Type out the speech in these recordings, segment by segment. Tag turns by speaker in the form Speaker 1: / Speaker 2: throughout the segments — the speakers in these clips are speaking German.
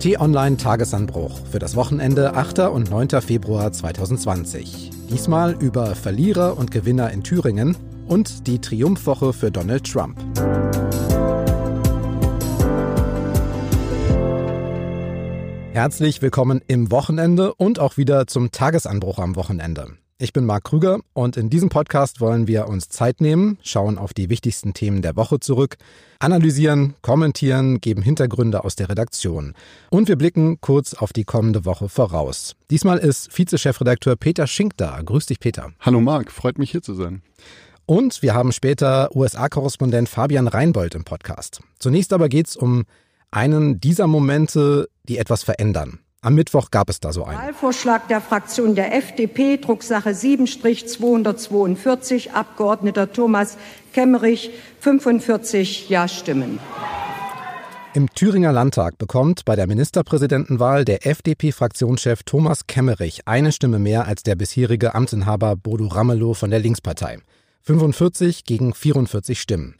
Speaker 1: T-Online Tagesanbruch für das Wochenende 8. und 9. Februar 2020. Diesmal über Verlierer und Gewinner in Thüringen und die Triumphwoche für Donald Trump. Herzlich willkommen im Wochenende und auch wieder zum Tagesanbruch am Wochenende. Ich bin Marc Krüger und in diesem Podcast wollen wir uns Zeit nehmen, schauen auf die wichtigsten Themen der Woche zurück, analysieren, kommentieren, geben Hintergründe aus der Redaktion. Und wir blicken kurz auf die kommende Woche voraus. Diesmal ist Vizechefredakteur Peter Schink da. Grüß dich, Peter.
Speaker 2: Hallo Marc, freut mich hier zu sein.
Speaker 1: Und wir haben später USA-Korrespondent Fabian Reinbold im Podcast. Zunächst aber geht es um einen dieser Momente, die etwas verändern. Am Mittwoch gab es da so einen.
Speaker 3: Wahlvorschlag der Fraktion der FDP, Drucksache 7-242, Abgeordneter Thomas Kemmerich, 45 Ja-Stimmen.
Speaker 1: Im Thüringer Landtag bekommt bei der Ministerpräsidentenwahl der FDP-Fraktionschef Thomas Kemmerich eine Stimme mehr als der bisherige Amtsinhaber Bodo Ramelow von der Linkspartei. 45 gegen 44 Stimmen.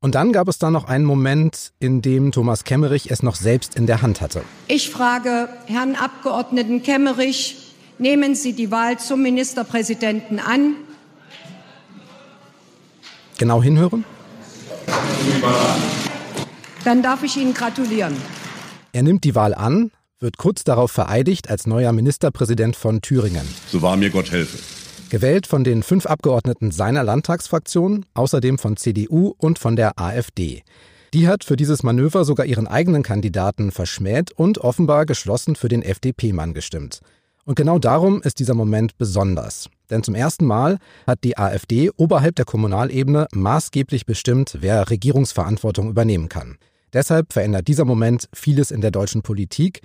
Speaker 1: Und dann gab es da noch einen Moment, in dem Thomas Kemmerich es noch selbst in der Hand hatte.
Speaker 3: Ich frage Herrn Abgeordneten Kemmerich, nehmen Sie die Wahl zum Ministerpräsidenten an?
Speaker 1: Genau hinhören?
Speaker 3: Dann darf ich Ihnen gratulieren.
Speaker 1: Er nimmt die Wahl an, wird kurz darauf vereidigt als neuer Ministerpräsident von Thüringen.
Speaker 4: So wahr mir Gott helfe.
Speaker 1: Gewählt von den fünf Abgeordneten seiner Landtagsfraktion, außerdem von CDU und von der AfD. Die hat für dieses Manöver sogar ihren eigenen Kandidaten verschmäht und offenbar geschlossen für den FDP-Mann gestimmt. Und genau darum ist dieser Moment besonders. Denn zum ersten Mal hat die AfD oberhalb der Kommunalebene maßgeblich bestimmt, wer Regierungsverantwortung übernehmen kann. Deshalb verändert dieser Moment vieles in der deutschen Politik,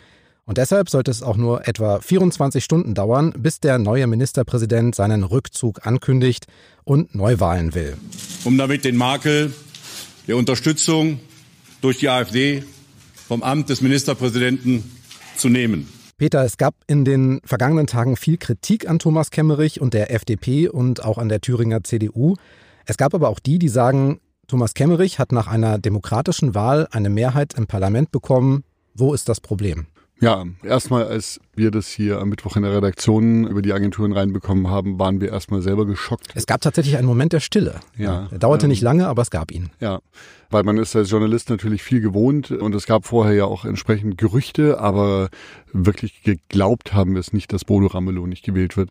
Speaker 1: und deshalb sollte es auch nur etwa 24 Stunden dauern, bis der neue Ministerpräsident seinen Rückzug ankündigt und Neuwahlen will.
Speaker 4: Um damit den Makel der Unterstützung durch die AfD vom Amt des Ministerpräsidenten zu nehmen.
Speaker 1: Peter, es gab in den vergangenen Tagen viel Kritik an Thomas Kemmerich und der FDP und auch an der Thüringer CDU. Es gab aber auch die, die sagen, Thomas Kemmerich hat nach einer demokratischen Wahl eine Mehrheit im Parlament bekommen. Wo ist das Problem?
Speaker 2: Ja, erstmal, als wir das hier am Mittwoch in der Redaktion über die Agenturen reinbekommen haben, waren wir erstmal selber geschockt.
Speaker 1: Es gab tatsächlich einen Moment der Stille. Ja. Er dauerte ähm, nicht lange, aber es gab ihn.
Speaker 2: Ja, weil man ist als Journalist natürlich viel gewohnt und es gab vorher ja auch entsprechend Gerüchte, aber wirklich geglaubt haben wir es nicht, dass Bodo Ramelow nicht gewählt wird.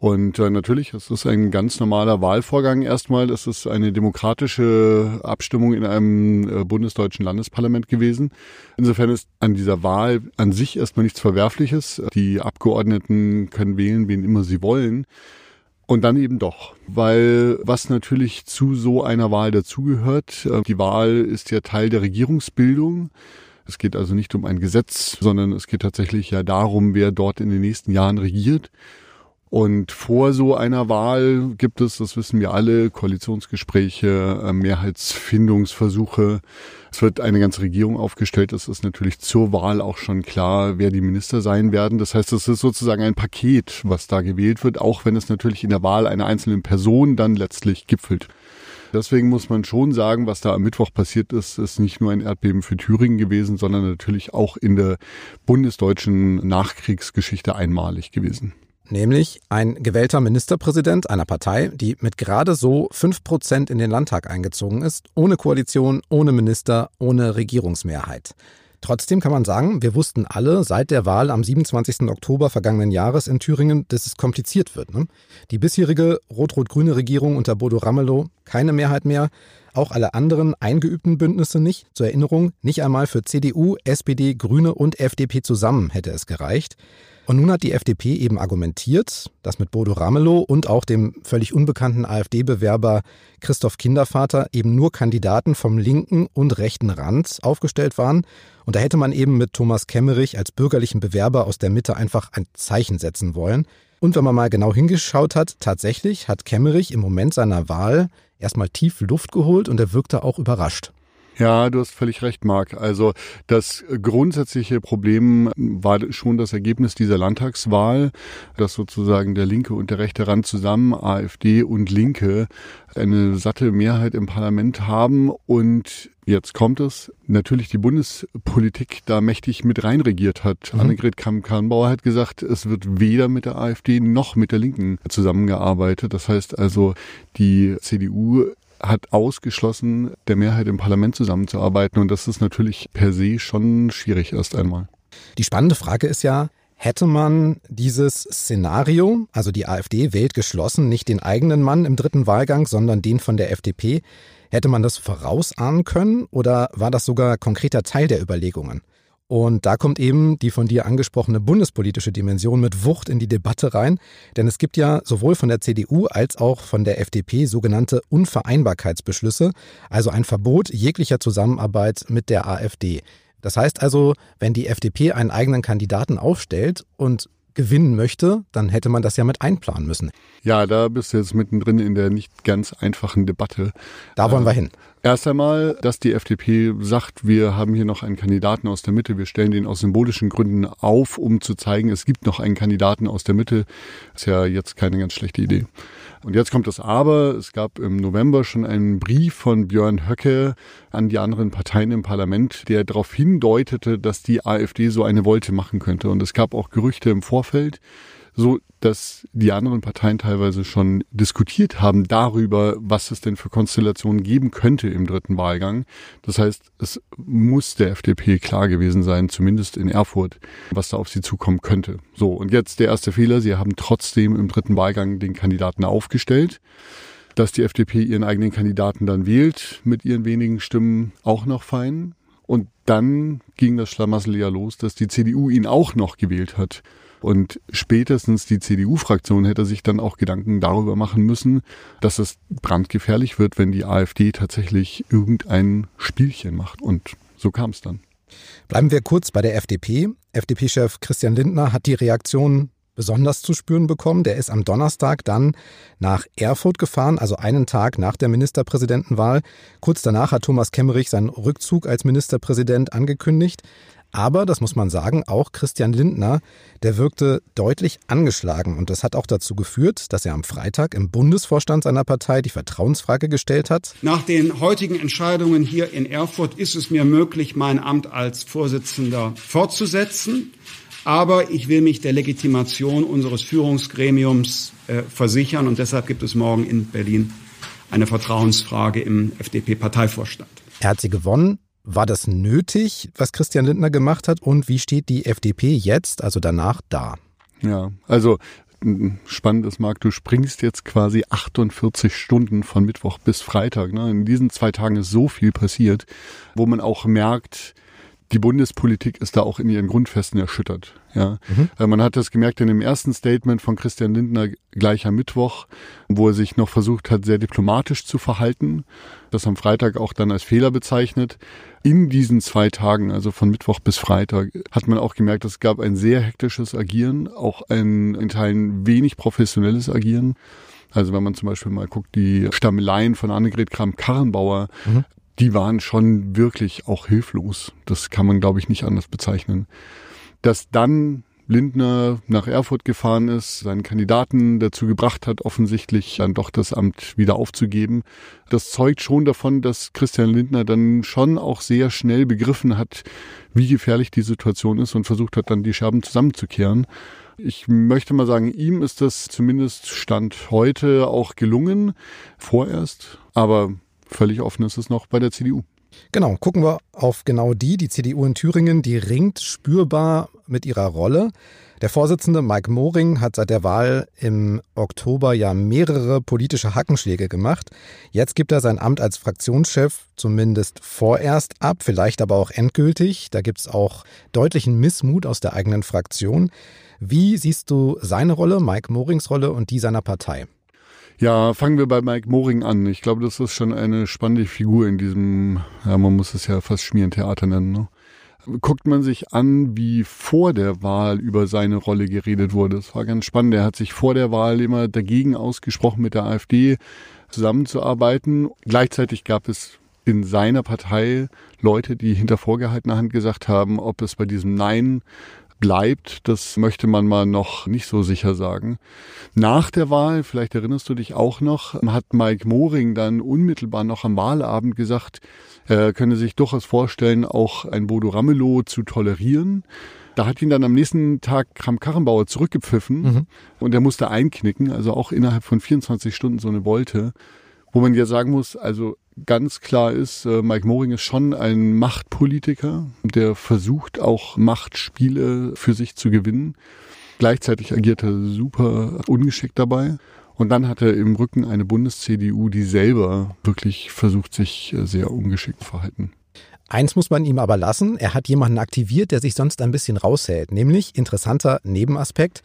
Speaker 2: Und äh, natürlich, es ist ein ganz normaler Wahlvorgang erstmal. Es ist eine demokratische Abstimmung in einem äh, bundesdeutschen Landesparlament gewesen. Insofern ist an dieser Wahl an sich erstmal nichts Verwerfliches. Die Abgeordneten können wählen, wen immer sie wollen. Und dann eben doch, weil was natürlich zu so einer Wahl dazugehört, äh, die Wahl ist ja Teil der Regierungsbildung. Es geht also nicht um ein Gesetz, sondern es geht tatsächlich ja darum, wer dort in den nächsten Jahren regiert. Und vor so einer Wahl gibt es, das wissen wir alle, Koalitionsgespräche, äh, Mehrheitsfindungsversuche. Es wird eine ganze Regierung aufgestellt. Es ist natürlich zur Wahl auch schon klar, wer die Minister sein werden. Das heißt, es ist sozusagen ein Paket, was da gewählt wird, auch wenn es natürlich in der Wahl einer einzelnen Person dann letztlich gipfelt. Deswegen muss man schon sagen, was da am Mittwoch passiert ist, ist nicht nur ein Erdbeben für Thüringen gewesen, sondern natürlich auch in der bundesdeutschen Nachkriegsgeschichte einmalig gewesen.
Speaker 1: Nämlich ein gewählter Ministerpräsident einer Partei, die mit gerade so fünf Prozent in den Landtag eingezogen ist, ohne Koalition, ohne Minister, ohne Regierungsmehrheit. Trotzdem kann man sagen, wir wussten alle seit der Wahl am 27. Oktober vergangenen Jahres in Thüringen, dass es kompliziert wird. Ne? Die bisherige rot-rot-grüne Regierung unter Bodo Ramelow keine Mehrheit mehr, auch alle anderen eingeübten Bündnisse nicht. Zur Erinnerung, nicht einmal für CDU, SPD, Grüne und FDP zusammen hätte es gereicht. Und nun hat die FDP eben argumentiert, dass mit Bodo Ramelow und auch dem völlig unbekannten AfD-Bewerber Christoph Kindervater eben nur Kandidaten vom linken und rechten Rand aufgestellt waren. Und da hätte man eben mit Thomas Kemmerich als bürgerlichen Bewerber aus der Mitte einfach ein Zeichen setzen wollen. Und wenn man mal genau hingeschaut hat, tatsächlich hat Kemmerich im Moment seiner Wahl erstmal tief Luft geholt und er wirkte auch überrascht.
Speaker 2: Ja, du hast völlig recht, Marc. Also das grundsätzliche Problem war schon das Ergebnis dieser Landtagswahl, dass sozusagen der linke und der rechte Rand zusammen, AfD und Linke, eine satte Mehrheit im Parlament haben und Jetzt kommt es, natürlich die Bundespolitik da mächtig mit reinregiert hat. Mhm. Annegret Kamm-Karrenbauer hat gesagt, es wird weder mit der AfD noch mit der Linken zusammengearbeitet. Das heißt also, die CDU hat ausgeschlossen, der Mehrheit im Parlament zusammenzuarbeiten. Und das ist natürlich per se schon schwierig erst einmal.
Speaker 1: Die spannende Frage ist ja, hätte man dieses Szenario, also die AfD wählt geschlossen nicht den eigenen Mann im dritten Wahlgang, sondern den von der FDP, hätte man das vorausahnen können oder war das sogar konkreter Teil der Überlegungen? Und da kommt eben die von dir angesprochene bundespolitische Dimension mit Wucht in die Debatte rein. Denn es gibt ja sowohl von der CDU als auch von der FDP sogenannte Unvereinbarkeitsbeschlüsse, also ein Verbot jeglicher Zusammenarbeit mit der AfD. Das heißt also, wenn die FDP einen eigenen Kandidaten aufstellt und gewinnen möchte, dann hätte man das ja mit einplanen müssen.
Speaker 2: Ja, da bist du jetzt mittendrin in der nicht ganz einfachen Debatte.
Speaker 1: Da wollen wir hin.
Speaker 2: Erst einmal, dass die FDP sagt, wir haben hier noch einen Kandidaten aus der Mitte, wir stellen den aus symbolischen Gründen auf, um zu zeigen, es gibt noch einen Kandidaten aus der Mitte, ist ja jetzt keine ganz schlechte Idee. Und jetzt kommt das Aber. Es gab im November schon einen Brief von Björn Höcke an die anderen Parteien im Parlament, der darauf hindeutete, dass die AfD so eine Wolte machen könnte. Und es gab auch Gerüchte im Vorfeld, so dass die anderen Parteien teilweise schon diskutiert haben darüber, was es denn für Konstellationen geben könnte im dritten Wahlgang. Das heißt, es muss der FDP klar gewesen sein, zumindest in Erfurt, was da auf sie zukommen könnte. So, und jetzt der erste Fehler. Sie haben trotzdem im dritten Wahlgang den Kandidaten aufgestellt. Dass die FDP ihren eigenen Kandidaten dann wählt, mit ihren wenigen Stimmen auch noch fein. Und dann ging das Schlamassel ja los, dass die CDU ihn auch noch gewählt hat. Und spätestens die CDU-Fraktion hätte sich dann auch Gedanken darüber machen müssen, dass es brandgefährlich wird, wenn die AfD tatsächlich irgendein Spielchen macht. Und so kam es dann.
Speaker 1: Bleiben wir kurz bei der FDP. FDP-Chef Christian Lindner hat die Reaktion besonders zu spüren bekommen. Der ist am Donnerstag dann nach Erfurt gefahren, also einen Tag nach der Ministerpräsidentenwahl. Kurz danach hat Thomas Kemmerich seinen Rückzug als Ministerpräsident angekündigt. Aber, das muss man sagen, auch Christian Lindner, der wirkte deutlich angeschlagen. Und das hat auch dazu geführt, dass er am Freitag im Bundesvorstand seiner Partei die Vertrauensfrage gestellt hat.
Speaker 5: Nach den heutigen Entscheidungen hier in Erfurt ist es mir möglich, mein Amt als Vorsitzender fortzusetzen. Aber ich will mich der Legitimation unseres Führungsgremiums äh, versichern. Und deshalb gibt es morgen in Berlin eine Vertrauensfrage im FDP-Parteivorstand.
Speaker 1: Er hat sie gewonnen. War das nötig, was Christian Lindner gemacht hat? Und wie steht die FDP jetzt, also danach, da?
Speaker 2: Ja, also spannend ist, Marc, du springst jetzt quasi 48 Stunden von Mittwoch bis Freitag. Ne? In diesen zwei Tagen ist so viel passiert, wo man auch merkt, die Bundespolitik ist da auch in ihren Grundfesten erschüttert. Ja, mhm. Äh, man hat das gemerkt in dem ersten Statement von Christian Lindner gleich am Mittwoch, wo er sich noch versucht hat, sehr diplomatisch zu verhalten. Das am Freitag auch dann als Fehler bezeichnet. In diesen zwei Tagen, also von Mittwoch bis Freitag, hat man auch gemerkt, es gab ein sehr hektisches Agieren, auch ein in Teilen wenig professionelles Agieren. Also wenn man zum Beispiel mal guckt, die Stammeleien von Annegret Kramp-Karrenbauer, mhm die waren schon wirklich auch hilflos. Das kann man, glaube ich, nicht anders bezeichnen. Dass dann Lindner nach Erfurt gefahren ist, seinen Kandidaten dazu gebracht hat, offensichtlich dann doch das Amt wieder aufzugeben. Das zeugt schon davon, dass Christian Lindner dann schon auch sehr schnell begriffen hat, wie gefährlich die Situation ist und versucht hat, dann die Scherben zusammenzukehren. Ich möchte mal sagen, ihm ist das zumindest Stand heute auch gelungen, vorerst. Aber Völlig offen ist es noch bei der CDU.
Speaker 1: Genau, gucken wir auf genau die. Die CDU in Thüringen, die ringt spürbar mit ihrer Rolle. Der Vorsitzende Mike Moring hat seit der Wahl im Oktober ja mehrere politische Hackenschläge gemacht. Jetzt gibt er sein Amt als Fraktionschef zumindest vorerst ab, vielleicht aber auch endgültig. Da gibt es auch deutlichen Missmut aus der eigenen Fraktion. Wie siehst du seine Rolle, Mike Morings Rolle und die seiner Partei?
Speaker 2: Ja, fangen wir bei Mike Moring an. Ich glaube, das ist schon eine spannende Figur in diesem, ja, man muss es ja fast Schmierentheater nennen. Ne? Guckt man sich an, wie vor der Wahl über seine Rolle geredet wurde. Das war ganz spannend. Er hat sich vor der Wahl immer dagegen ausgesprochen, mit der AfD zusammenzuarbeiten. Gleichzeitig gab es in seiner Partei Leute, die hinter vorgehaltener Hand gesagt haben, ob es bei diesem Nein bleibt, das möchte man mal noch nicht so sicher sagen. Nach der Wahl, vielleicht erinnerst du dich auch noch, hat Mike Moring dann unmittelbar noch am Wahlabend gesagt, er könne sich durchaus vorstellen, auch ein Bodo Ramelow zu tolerieren. Da hat ihn dann am nächsten Tag Kram Karrenbauer zurückgepfiffen mhm. und er musste einknicken, also auch innerhalb von 24 Stunden so eine Wolte. Wo man ja sagen muss, also ganz klar ist, äh, Mike Moring ist schon ein Machtpolitiker, der versucht auch Machtspiele für sich zu gewinnen. Gleichzeitig agiert er super ungeschickt dabei. Und dann hat er im Rücken eine Bundes-CDU, die selber wirklich versucht, sich äh, sehr ungeschickt zu verhalten.
Speaker 1: Eins muss man ihm aber lassen, er hat jemanden aktiviert, der sich sonst ein bisschen raushält, nämlich interessanter Nebenaspekt.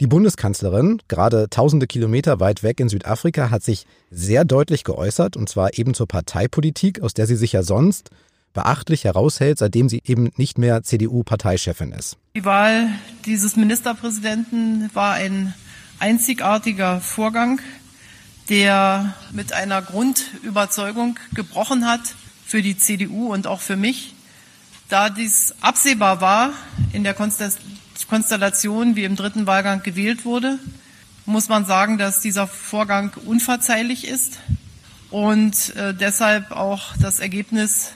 Speaker 1: Die Bundeskanzlerin, gerade tausende Kilometer weit weg in Südafrika, hat sich sehr deutlich geäußert, und zwar eben zur Parteipolitik, aus der sie sich ja sonst beachtlich heraushält, seitdem sie eben nicht mehr CDU-Parteichefin ist.
Speaker 6: Die Wahl dieses Ministerpräsidenten war ein einzigartiger Vorgang, der mit einer Grundüberzeugung gebrochen hat für die CDU und auch für mich. Da dies absehbar war in der Konstellation, wie im dritten Wahlgang gewählt wurde, muss man sagen, dass dieser Vorgang unverzeihlich ist und äh, deshalb auch das Ergebnis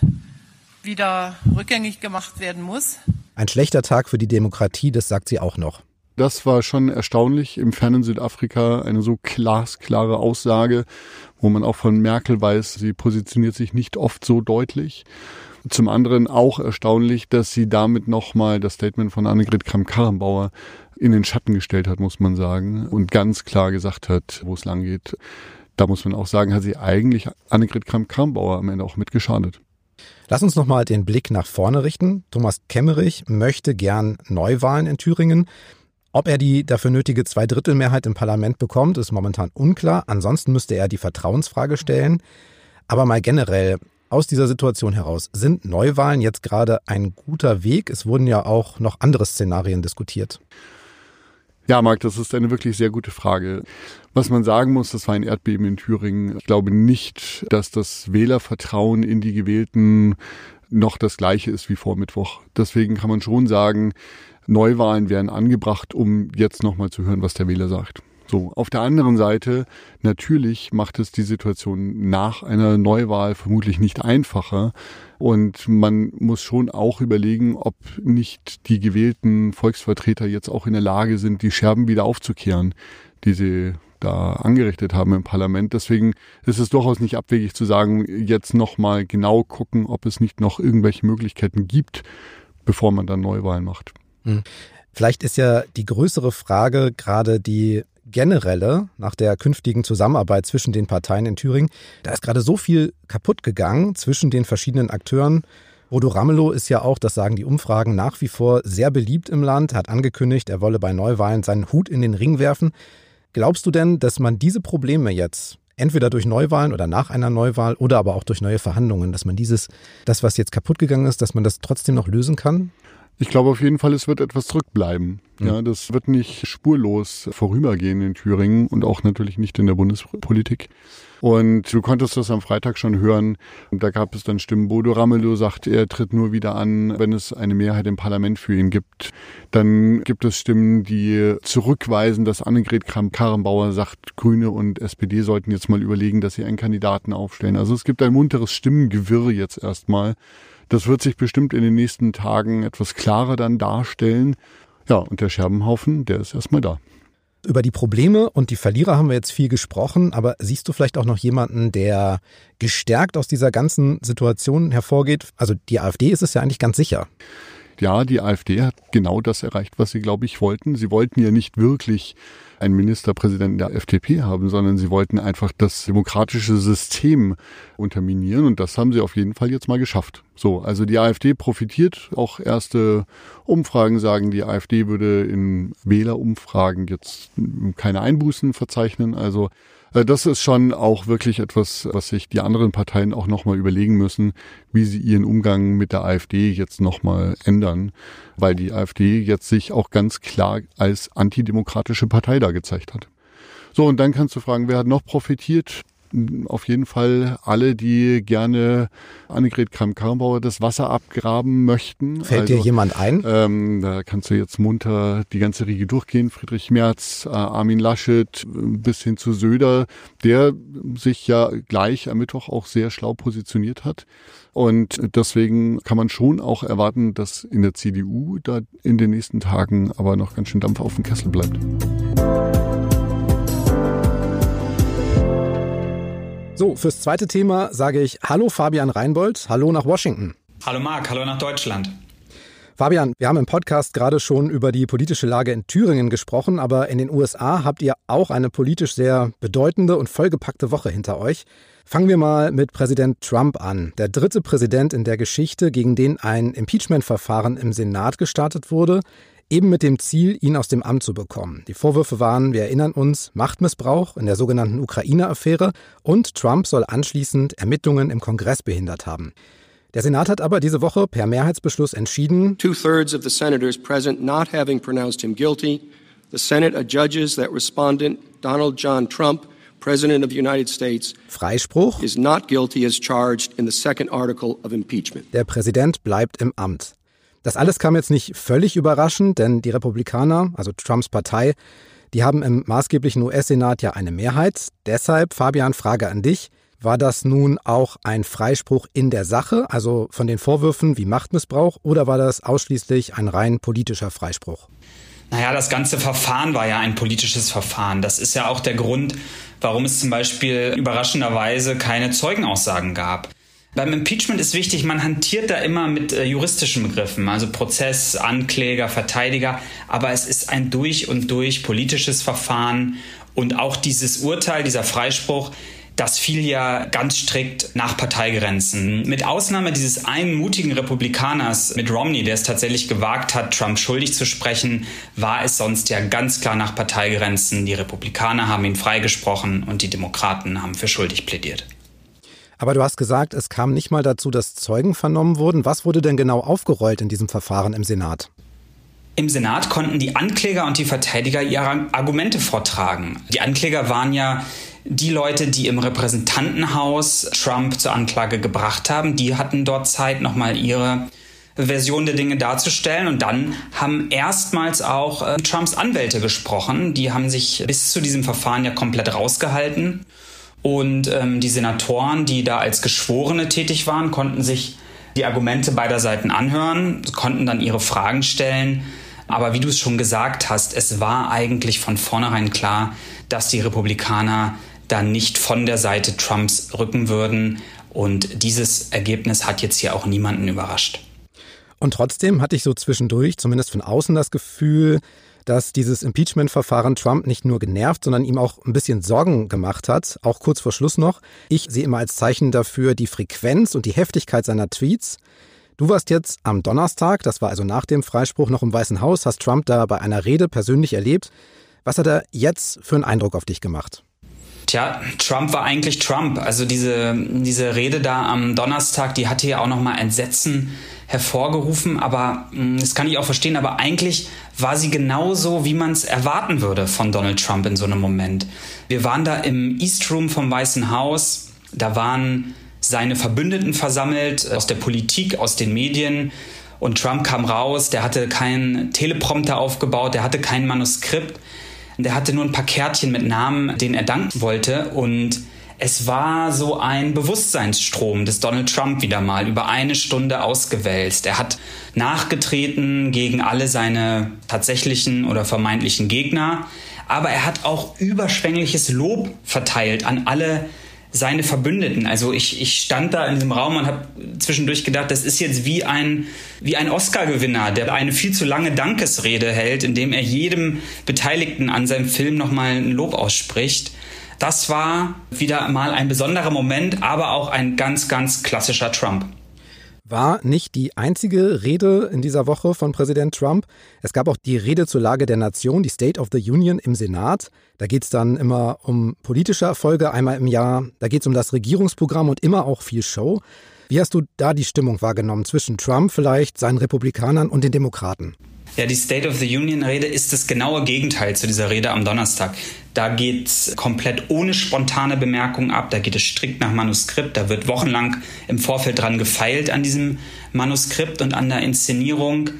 Speaker 6: wieder rückgängig gemacht werden muss.
Speaker 1: Ein schlechter Tag für die Demokratie, das sagt sie auch noch.
Speaker 2: Das war schon erstaunlich im fernen Südafrika, eine so glasklare Aussage, wo man auch von Merkel weiß, sie positioniert sich nicht oft so deutlich. Zum anderen auch erstaunlich, dass sie damit nochmal das Statement von Annegret Kramp-Karrenbauer in den Schatten gestellt hat, muss man sagen, und ganz klar gesagt hat, wo es lang geht. Da muss man auch sagen, hat sie eigentlich Annegret Kramp-Karrenbauer am Ende auch mitgeschadet.
Speaker 1: Lass uns nochmal den Blick nach vorne richten. Thomas Kemmerich möchte gern Neuwahlen in Thüringen. Ob er die dafür nötige Zweidrittelmehrheit im Parlament bekommt, ist momentan unklar. Ansonsten müsste er die Vertrauensfrage stellen. Aber mal generell, aus dieser Situation heraus, sind Neuwahlen jetzt gerade ein guter Weg? Es wurden ja auch noch andere Szenarien diskutiert.
Speaker 2: Ja, Marc, das ist eine wirklich sehr gute Frage. Was man sagen muss, das war ein Erdbeben in Thüringen. Ich glaube nicht, dass das Wählervertrauen in die Gewählten noch das gleiche ist wie vor Mittwoch. Deswegen kann man schon sagen, Neuwahlen wären angebracht, um jetzt nochmal zu hören, was der Wähler sagt. So, auf der anderen Seite, natürlich macht es die Situation nach einer Neuwahl vermutlich nicht einfacher. Und man muss schon auch überlegen, ob nicht die gewählten Volksvertreter jetzt auch in der Lage sind, die Scherben wieder aufzukehren, die sie da angerichtet haben im Parlament. Deswegen ist es durchaus nicht abwegig zu sagen, jetzt nochmal genau gucken, ob es nicht noch irgendwelche Möglichkeiten gibt, bevor man dann Neuwahlen macht. Hm.
Speaker 1: Vielleicht ist ja die größere Frage gerade die generelle nach der künftigen Zusammenarbeit zwischen den Parteien in Thüringen. Da ist gerade so viel kaputt gegangen zwischen den verschiedenen Akteuren. Bodo Ramelow ist ja auch, das sagen die Umfragen, nach wie vor sehr beliebt im Land, hat angekündigt, er wolle bei Neuwahlen seinen Hut in den Ring werfen. Glaubst du denn, dass man diese Probleme jetzt entweder durch Neuwahlen oder nach einer Neuwahl oder aber auch durch neue Verhandlungen, dass man dieses, das, was jetzt kaputt gegangen ist, dass man das trotzdem noch lösen kann?
Speaker 2: Ich glaube auf jeden Fall, es wird etwas zurückbleiben. Mhm. Ja, das wird nicht spurlos vorübergehen in Thüringen und auch natürlich nicht in der Bundespolitik. Und du konntest das am Freitag schon hören. Da gab es dann Stimmen. Bodo Ramelow sagt, er tritt nur wieder an, wenn es eine Mehrheit im Parlament für ihn gibt. Dann gibt es Stimmen, die zurückweisen, dass Annegret Kramp-Karrenbauer sagt, Grüne und SPD sollten jetzt mal überlegen, dass sie einen Kandidaten aufstellen. Also es gibt ein munteres Stimmengewirr jetzt erstmal. Das wird sich bestimmt in den nächsten Tagen etwas klarer dann darstellen. Ja, und der Scherbenhaufen, der ist erstmal da.
Speaker 1: Über die Probleme und die Verlierer haben wir jetzt viel gesprochen, aber siehst du vielleicht auch noch jemanden, der gestärkt aus dieser ganzen Situation hervorgeht? Also die AfD ist es ja eigentlich ganz sicher.
Speaker 2: Ja, die AfD hat genau das erreicht, was sie, glaube ich, wollten. Sie wollten ja nicht wirklich einen Ministerpräsidenten der FDP haben, sondern sie wollten einfach das demokratische System unterminieren und das haben sie auf jeden Fall jetzt mal geschafft. So, also die AfD profitiert. Auch erste Umfragen sagen, die AfD würde in Wählerumfragen jetzt keine Einbußen verzeichnen. Also das ist schon auch wirklich etwas, was sich die anderen Parteien auch nochmal überlegen müssen, wie sie ihren Umgang mit der AfD jetzt nochmal ändern, weil die AfD jetzt sich auch ganz klar als antidemokratische Partei da gezeigt hat. So, und dann kannst du fragen, wer hat noch profitiert? Auf jeden Fall alle, die gerne Annegret Kramp-Karrenbauer das Wasser abgraben möchten.
Speaker 1: Fällt also, dir jemand ein?
Speaker 2: Ähm, da kannst du jetzt munter die ganze Riege durchgehen. Friedrich Merz, äh, Armin Laschet bis hin zu Söder, der sich ja gleich am Mittwoch auch sehr schlau positioniert hat. Und deswegen kann man schon auch erwarten, dass in der CDU da in den nächsten Tagen aber noch ganz schön Dampf auf dem Kessel bleibt.
Speaker 1: So, fürs zweite Thema sage ich Hallo Fabian Reinbold, hallo nach Washington.
Speaker 7: Hallo Marc, hallo nach Deutschland.
Speaker 1: Fabian, wir haben im Podcast gerade schon über die politische Lage in Thüringen gesprochen, aber in den USA habt ihr auch eine politisch sehr bedeutende und vollgepackte Woche hinter euch. Fangen wir mal mit Präsident Trump an. Der dritte Präsident in der Geschichte, gegen den ein Impeachment-Verfahren im Senat gestartet wurde, eben mit dem Ziel, ihn aus dem Amt zu bekommen. Die Vorwürfe waren, wir erinnern uns, Machtmissbrauch in der sogenannten Ukraine-Affäre und Trump soll anschließend Ermittlungen im Kongress behindert haben. Der Senat hat aber diese Woche per Mehrheitsbeschluss entschieden,
Speaker 8: two-thirds of the senators present not having pronounced him guilty, the Senate adjudges that respondent Donald John Trump President of the United States
Speaker 1: Freispruch
Speaker 8: is not guilty as charged in the second article of impeachment.
Speaker 1: Der Präsident bleibt im Amt. Das alles kam jetzt nicht völlig überraschend, denn die Republikaner, also Trumps Partei, die haben im maßgeblichen US-Senat ja eine Mehrheit. Deshalb, Fabian, Frage an dich. War das nun auch ein Freispruch in der Sache, also von den Vorwürfen wie Machtmissbrauch, oder war das ausschließlich ein rein politischer Freispruch?
Speaker 7: Naja, das ganze Verfahren war ja ein politisches Verfahren. Das ist ja auch der Grund, warum es zum Beispiel überraschenderweise keine Zeugenaussagen gab. Beim Impeachment ist wichtig, man hantiert da immer mit äh, juristischen Begriffen, also Prozess, Ankläger, Verteidiger, aber es ist ein durch und durch politisches Verfahren und auch dieses Urteil, dieser Freispruch, das fiel ja ganz strikt nach Parteigrenzen. Mit Ausnahme dieses einen mutigen Republikaners mit Romney, der es tatsächlich gewagt hat, Trump schuldig zu sprechen, war es sonst ja ganz klar nach Parteigrenzen. Die Republikaner haben ihn freigesprochen und die Demokraten haben für schuldig plädiert.
Speaker 1: Aber du hast gesagt, es kam nicht mal dazu, dass Zeugen vernommen wurden. Was wurde denn genau aufgerollt in diesem Verfahren im Senat?
Speaker 7: Im Senat konnten die Ankläger und die Verteidiger ihre Argumente vortragen. Die Ankläger waren ja die Leute, die im Repräsentantenhaus Trump zur Anklage gebracht haben, die hatten dort Zeit, nochmal ihre Version der Dinge darzustellen. Und dann haben erstmals auch äh, Trumps Anwälte gesprochen. Die haben sich bis zu diesem Verfahren ja komplett rausgehalten. Und ähm, die Senatoren, die da als Geschworene tätig waren, konnten sich die Argumente beider Seiten anhören, konnten dann ihre Fragen stellen. Aber wie du es schon gesagt hast, es war eigentlich von vornherein klar, dass die Republikaner dann nicht von der Seite Trumps rücken würden. Und dieses Ergebnis hat jetzt hier auch niemanden überrascht.
Speaker 1: Und trotzdem hatte ich so zwischendurch, zumindest von außen, das Gefühl, dass dieses Impeachment-Verfahren Trump nicht nur genervt, sondern ihm auch ein bisschen Sorgen gemacht hat, auch kurz vor Schluss noch. Ich sehe immer als Zeichen dafür die Frequenz und die Heftigkeit seiner Tweets. Du warst jetzt am Donnerstag, das war also nach dem Freispruch, noch im Weißen Haus, hast Trump da bei einer Rede persönlich erlebt. Was hat er jetzt für einen Eindruck auf dich gemacht?
Speaker 7: Tja, Trump war eigentlich Trump. Also diese, diese Rede da am Donnerstag, die hatte ja auch nochmal Entsetzen hervorgerufen. Aber hm, das kann ich auch verstehen. Aber eigentlich war sie genauso, wie man es erwarten würde von Donald Trump in so einem Moment. Wir waren da im East Room vom Weißen Haus. Da waren seine Verbündeten versammelt aus der Politik, aus den Medien. Und Trump kam raus, der hatte keinen Teleprompter aufgebaut, der hatte kein Manuskript. Der hatte nur ein paar Kärtchen mit Namen, denen er danken wollte. Und es war so ein Bewusstseinsstrom des Donald Trump wieder mal über eine Stunde ausgewälzt. Er hat nachgetreten gegen alle seine tatsächlichen oder vermeintlichen Gegner. Aber er hat auch überschwängliches Lob verteilt an alle seine Verbündeten. Also ich, ich stand da in diesem Raum und habe zwischendurch gedacht, das ist jetzt wie ein, wie ein Oscar-Gewinner, der eine viel zu lange Dankesrede hält, indem er jedem Beteiligten an seinem Film nochmal ein Lob ausspricht. Das war wieder mal ein besonderer Moment, aber auch ein ganz, ganz klassischer Trump
Speaker 1: war nicht die einzige Rede in dieser Woche von Präsident Trump. Es gab auch die Rede zur Lage der Nation, die State of the Union im Senat. Da geht es dann immer um politische Erfolge einmal im Jahr. Da geht es um das Regierungsprogramm und immer auch viel Show. Wie hast du da die Stimmung wahrgenommen zwischen Trump vielleicht, seinen Republikanern und den Demokraten?
Speaker 7: Ja, die State of the Union Rede ist das genaue Gegenteil zu dieser Rede am Donnerstag. Da geht es komplett ohne spontane Bemerkungen ab, da geht es strikt nach Manuskript, da wird wochenlang im Vorfeld dran gefeilt an diesem Manuskript und an der Inszenierung.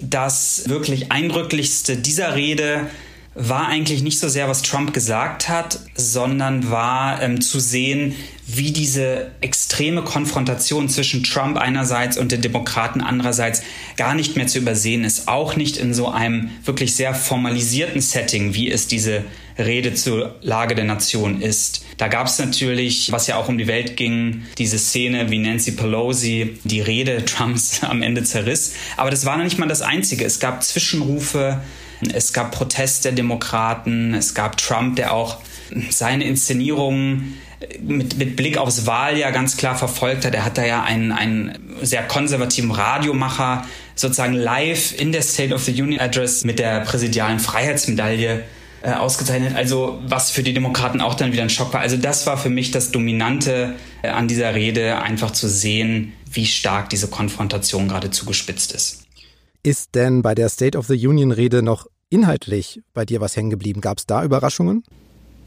Speaker 7: Das wirklich eindrücklichste dieser Rede war eigentlich nicht so sehr, was Trump gesagt hat, sondern war ähm, zu sehen, wie diese extreme Konfrontation zwischen Trump einerseits und den Demokraten andererseits gar nicht mehr zu übersehen ist. Auch nicht in so einem wirklich sehr formalisierten Setting, wie es diese Rede zur Lage der Nation ist. Da gab es natürlich, was ja auch um die Welt ging, diese Szene, wie Nancy Pelosi die Rede Trumps am Ende zerriss. Aber das war noch nicht mal das Einzige. Es gab Zwischenrufe, es gab Protest der Demokraten, es gab Trump, der auch seine Inszenierungen mit, mit Blick aufs Wahljahr ganz klar verfolgt hat. Er hat da ja einen, einen sehr konservativen Radiomacher sozusagen live in der State of the Union Address mit der präsidialen Freiheitsmedaille äh, ausgezeichnet. Also was für die Demokraten auch dann wieder ein Schock war. Also das war für mich das Dominante äh, an dieser Rede, einfach zu sehen, wie stark diese Konfrontation gerade zugespitzt ist.
Speaker 1: Ist denn bei der State of the Union Rede noch inhaltlich bei dir was hängen geblieben? Gab es da Überraschungen?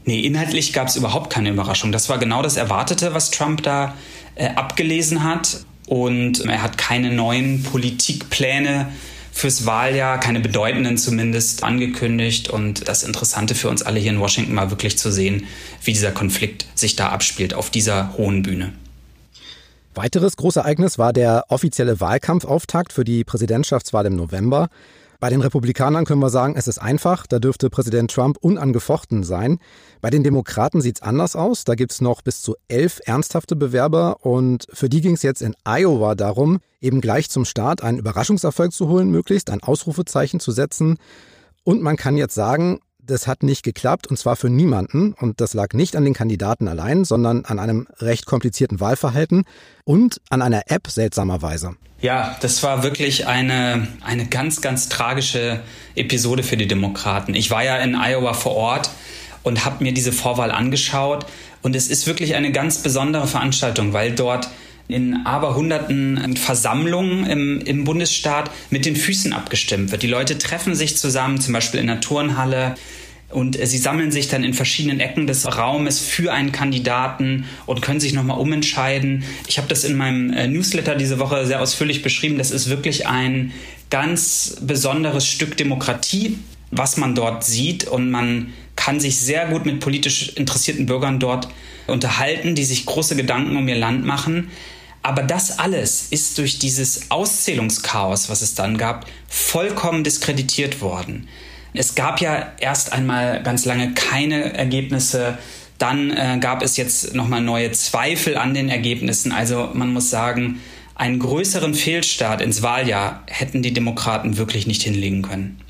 Speaker 7: Nee, inhaltlich gab es überhaupt keine Überraschung. Das war genau das Erwartete, was Trump da äh, abgelesen hat. Und er hat keine neuen Politikpläne fürs Wahljahr, keine bedeutenden zumindest, angekündigt. Und das Interessante für uns alle hier in Washington war wirklich zu sehen, wie dieser Konflikt sich da abspielt auf dieser hohen Bühne.
Speaker 1: Weiteres großes Ereignis war der offizielle Wahlkampfauftakt für die Präsidentschaftswahl im November. Bei den Republikanern können wir sagen, es ist einfach, da dürfte Präsident Trump unangefochten sein. Bei den Demokraten sieht es anders aus, da gibt es noch bis zu elf ernsthafte Bewerber und für die ging es jetzt in Iowa darum, eben gleich zum Start einen Überraschungserfolg zu holen, möglichst ein Ausrufezeichen zu setzen. Und man kann jetzt sagen, das hat nicht geklappt und zwar für niemanden. Und das lag nicht an den Kandidaten allein, sondern an einem recht komplizierten Wahlverhalten und an einer App seltsamerweise.
Speaker 7: Ja, das war wirklich eine, eine ganz, ganz tragische Episode für die Demokraten. Ich war ja in Iowa vor Ort und habe mir diese Vorwahl angeschaut. Und es ist wirklich eine ganz besondere Veranstaltung, weil dort in aber hunderten Versammlungen im, im Bundesstaat mit den Füßen abgestimmt wird. Die Leute treffen sich zusammen, zum Beispiel in der Turnhalle. Und sie sammeln sich dann in verschiedenen Ecken des Raumes für einen Kandidaten und können sich nochmal umentscheiden. Ich habe das in meinem äh, Newsletter diese Woche sehr ausführlich beschrieben. Das ist wirklich ein ganz besonderes Stück Demokratie, was man dort sieht. Und man kann sich sehr gut mit politisch interessierten Bürgern dort unterhalten, die sich große Gedanken um ihr Land machen. Aber das alles ist durch dieses Auszählungschaos, was es dann gab, vollkommen diskreditiert worden. Es gab ja erst einmal ganz lange keine Ergebnisse. Dann äh, gab es jetzt nochmal neue Zweifel an den Ergebnissen. Also man muss sagen, einen größeren Fehlstart ins Wahljahr hätten die Demokraten wirklich nicht hinlegen können.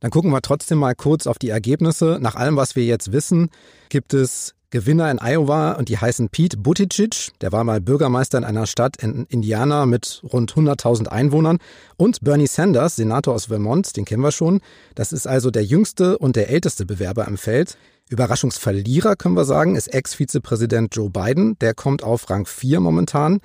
Speaker 1: Dann gucken wir trotzdem mal kurz auf die Ergebnisse. Nach allem, was wir jetzt wissen, gibt es Gewinner in Iowa und die heißen Pete Buttigieg. Der war mal Bürgermeister in einer Stadt in Indiana mit rund 100.000 Einwohnern. Und Bernie Sanders, Senator aus Vermont, den kennen wir schon. Das ist also der jüngste und der älteste Bewerber im Feld. Überraschungsverlierer können wir sagen, ist Ex-Vizepräsident Joe Biden. Der kommt auf Rang 4 momentan.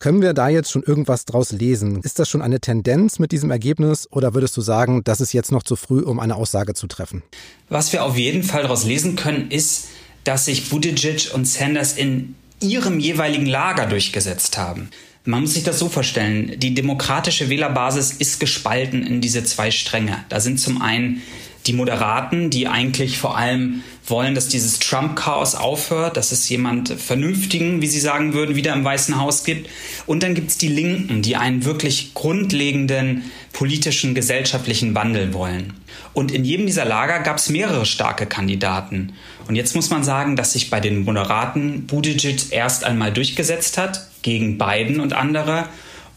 Speaker 1: Können wir da jetzt schon irgendwas draus lesen? Ist das schon eine Tendenz mit diesem Ergebnis oder würdest du sagen, das ist jetzt noch zu früh, um eine Aussage zu treffen?
Speaker 7: Was wir auf jeden Fall daraus lesen können, ist, dass sich Buttigieg und Sanders in ihrem jeweiligen Lager durchgesetzt haben. Man muss sich das so vorstellen, die demokratische Wählerbasis ist gespalten in diese zwei Stränge. Da sind zum einen die Moderaten, die eigentlich vor allem wollen, dass dieses Trump-Chaos aufhört, dass es jemand Vernünftigen, wie sie sagen würden, wieder im Weißen Haus gibt. Und dann gibt es die Linken, die einen wirklich grundlegenden politischen, gesellschaftlichen Wandel wollen. Und in jedem dieser Lager gab es mehrere starke Kandidaten. Und jetzt muss man sagen, dass sich bei den Moderaten Buttigieg erst einmal durchgesetzt hat gegen Biden und andere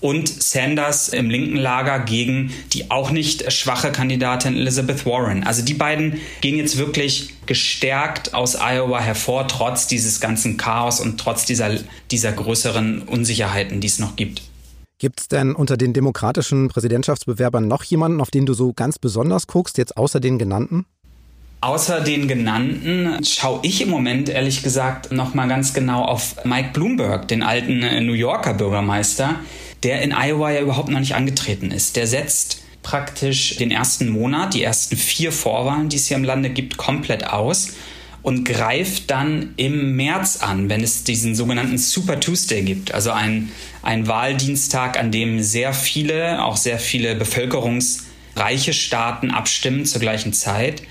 Speaker 7: und Sanders im linken Lager gegen die auch nicht schwache Kandidatin Elizabeth Warren. Also die beiden gehen jetzt wirklich gestärkt aus Iowa hervor, trotz dieses ganzen Chaos und trotz dieser, dieser größeren Unsicherheiten, die es noch gibt.
Speaker 1: Gibt es denn unter den demokratischen Präsidentschaftsbewerbern noch jemanden, auf den du so ganz besonders guckst, jetzt außer den genannten?
Speaker 7: Außer den genannten schaue ich im Moment ehrlich gesagt noch mal ganz genau auf Mike Bloomberg, den alten New Yorker Bürgermeister, der in Iowa ja überhaupt noch nicht angetreten ist. Der setzt praktisch den ersten Monat, die ersten vier Vorwahlen, die es hier im Lande gibt, komplett aus und greift dann im März an, wenn es diesen sogenannten Super Tuesday gibt, also ein, ein Wahldienstag, an dem sehr viele, auch sehr viele bevölkerungsreiche Staaten abstimmen zur gleichen Zeit.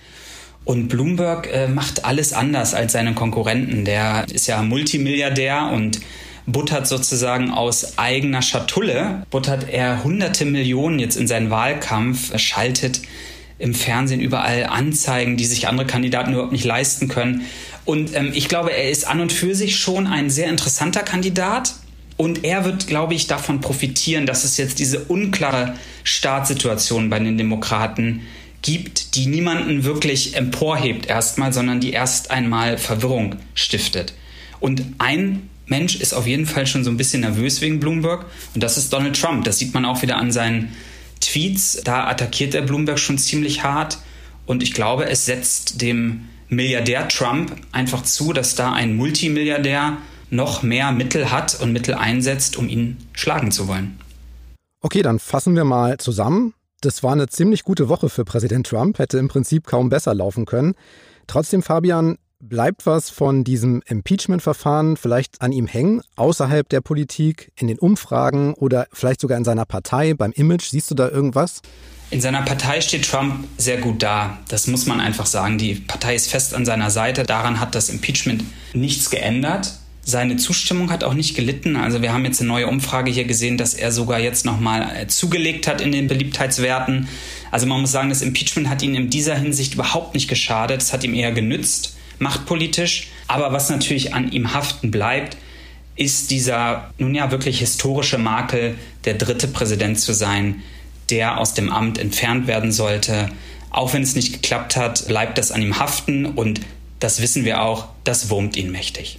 Speaker 7: Und Bloomberg äh, macht alles anders als seine Konkurrenten. Der ist ja Multimilliardär und buttert sozusagen aus eigener Schatulle, buttert er hunderte Millionen jetzt in seinen Wahlkampf, schaltet im Fernsehen überall Anzeigen, die sich andere Kandidaten überhaupt nicht leisten können. Und ähm, ich glaube, er ist an und für sich schon ein sehr interessanter Kandidat. Und er wird, glaube ich, davon profitieren, dass es jetzt diese unklare Startsituation bei den Demokraten gibt, die niemanden wirklich emporhebt erstmal, sondern die erst einmal Verwirrung stiftet. Und ein Mensch ist auf jeden Fall schon so ein bisschen nervös wegen Bloomberg und das ist Donald Trump. Das sieht man auch wieder an seinen Tweets. Da attackiert er Bloomberg schon ziemlich hart und ich glaube, es setzt dem Milliardär Trump einfach zu, dass da ein Multimilliardär noch mehr Mittel hat und Mittel einsetzt, um ihn schlagen zu wollen.
Speaker 1: Okay, dann fassen wir mal zusammen. Das war eine ziemlich gute Woche für Präsident Trump, hätte im Prinzip kaum besser laufen können. Trotzdem, Fabian, Bleibt was von diesem Impeachment-Verfahren vielleicht an ihm hängen, außerhalb der Politik, in den Umfragen oder vielleicht sogar in seiner Partei, beim Image? Siehst du da irgendwas?
Speaker 7: In seiner Partei steht Trump sehr gut da. Das muss man einfach sagen. Die Partei ist fest an seiner Seite. Daran hat das Impeachment nichts geändert. Seine Zustimmung hat auch nicht gelitten. Also wir haben jetzt eine neue Umfrage hier gesehen, dass er sogar jetzt nochmal äh, zugelegt hat in den Beliebtheitswerten. Also man muss sagen, das Impeachment hat ihn in dieser Hinsicht überhaupt nicht geschadet. Es hat ihm eher genützt machtpolitisch. Aber was natürlich an ihm haften bleibt, ist dieser nun ja wirklich historische Makel, der dritte Präsident zu sein, der aus dem Amt entfernt werden sollte. Auch wenn es nicht geklappt hat, bleibt das an ihm haften und das wissen wir auch, das wurmt ihn mächtig.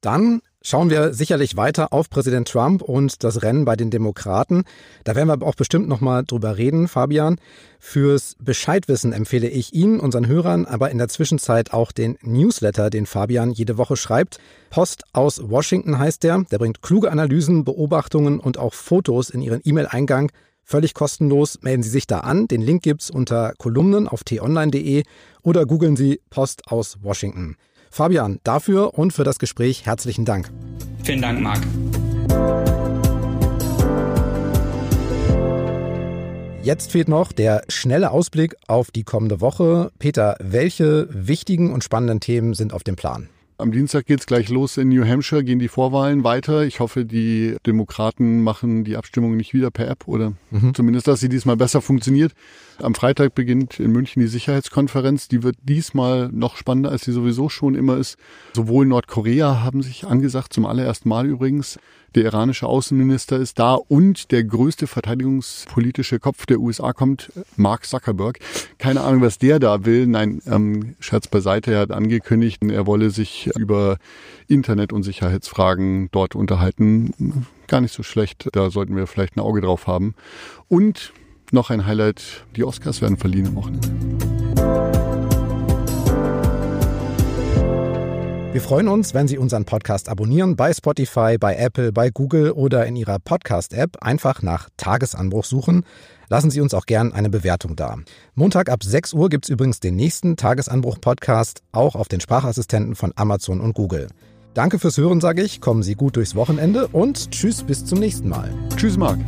Speaker 1: Dann schauen wir sicherlich weiter auf Präsident Trump und das Rennen bei den Demokraten. Da werden wir auch bestimmt noch mal drüber reden, Fabian. Fürs Bescheidwissen empfehle ich Ihnen, unseren Hörern, aber in der Zwischenzeit auch den Newsletter, den Fabian jede Woche schreibt. Post aus Washington heißt der. Der bringt kluge Analysen, Beobachtungen und auch Fotos in Ihren E-Mail-Eingang. Völlig kostenlos. Melden Sie sich da an. Den Link gibt's unter Kolumnen auf t-online.de oder googeln Sie Post aus Washington. Fabian, dafür und für das Gespräch herzlichen Dank.
Speaker 7: Vielen Dank, Marc.
Speaker 1: Jetzt fehlt noch der schnelle Ausblick auf die kommende Woche. Peter, welche wichtigen und spannenden Themen sind auf dem Plan?
Speaker 2: Am Dienstag geht's gleich los in New Hampshire, gehen die Vorwahlen weiter. Ich hoffe, die Demokraten machen die Abstimmung nicht wieder per App oder mhm. zumindest, dass sie diesmal besser funktioniert. Am Freitag beginnt in München die Sicherheitskonferenz. Die wird diesmal noch spannender, als sie sowieso schon immer ist. Sowohl Nordkorea haben sich angesagt, zum allerersten Mal übrigens. Der iranische Außenminister ist da und der größte verteidigungspolitische Kopf der USA kommt, Mark Zuckerberg. Keine Ahnung, was der da will. Nein, ähm, Scherz beiseite, er hat angekündigt, er wolle sich über Internet- und Sicherheitsfragen dort unterhalten. Gar nicht so schlecht, da sollten wir vielleicht ein Auge drauf haben. Und noch ein Highlight, die Oscars werden verliehen am Wochenende.
Speaker 1: Wir freuen uns, wenn Sie unseren Podcast abonnieren bei Spotify, bei Apple, bei Google oder in Ihrer Podcast-App. Einfach nach Tagesanbruch suchen. Lassen Sie uns auch gern eine Bewertung da. Montag ab 6 Uhr gibt es übrigens den nächsten Tagesanbruch-Podcast, auch auf den Sprachassistenten von Amazon und Google. Danke fürs Hören, sage ich. Kommen Sie gut durchs Wochenende und tschüss bis zum nächsten Mal.
Speaker 2: Tschüss, Marc.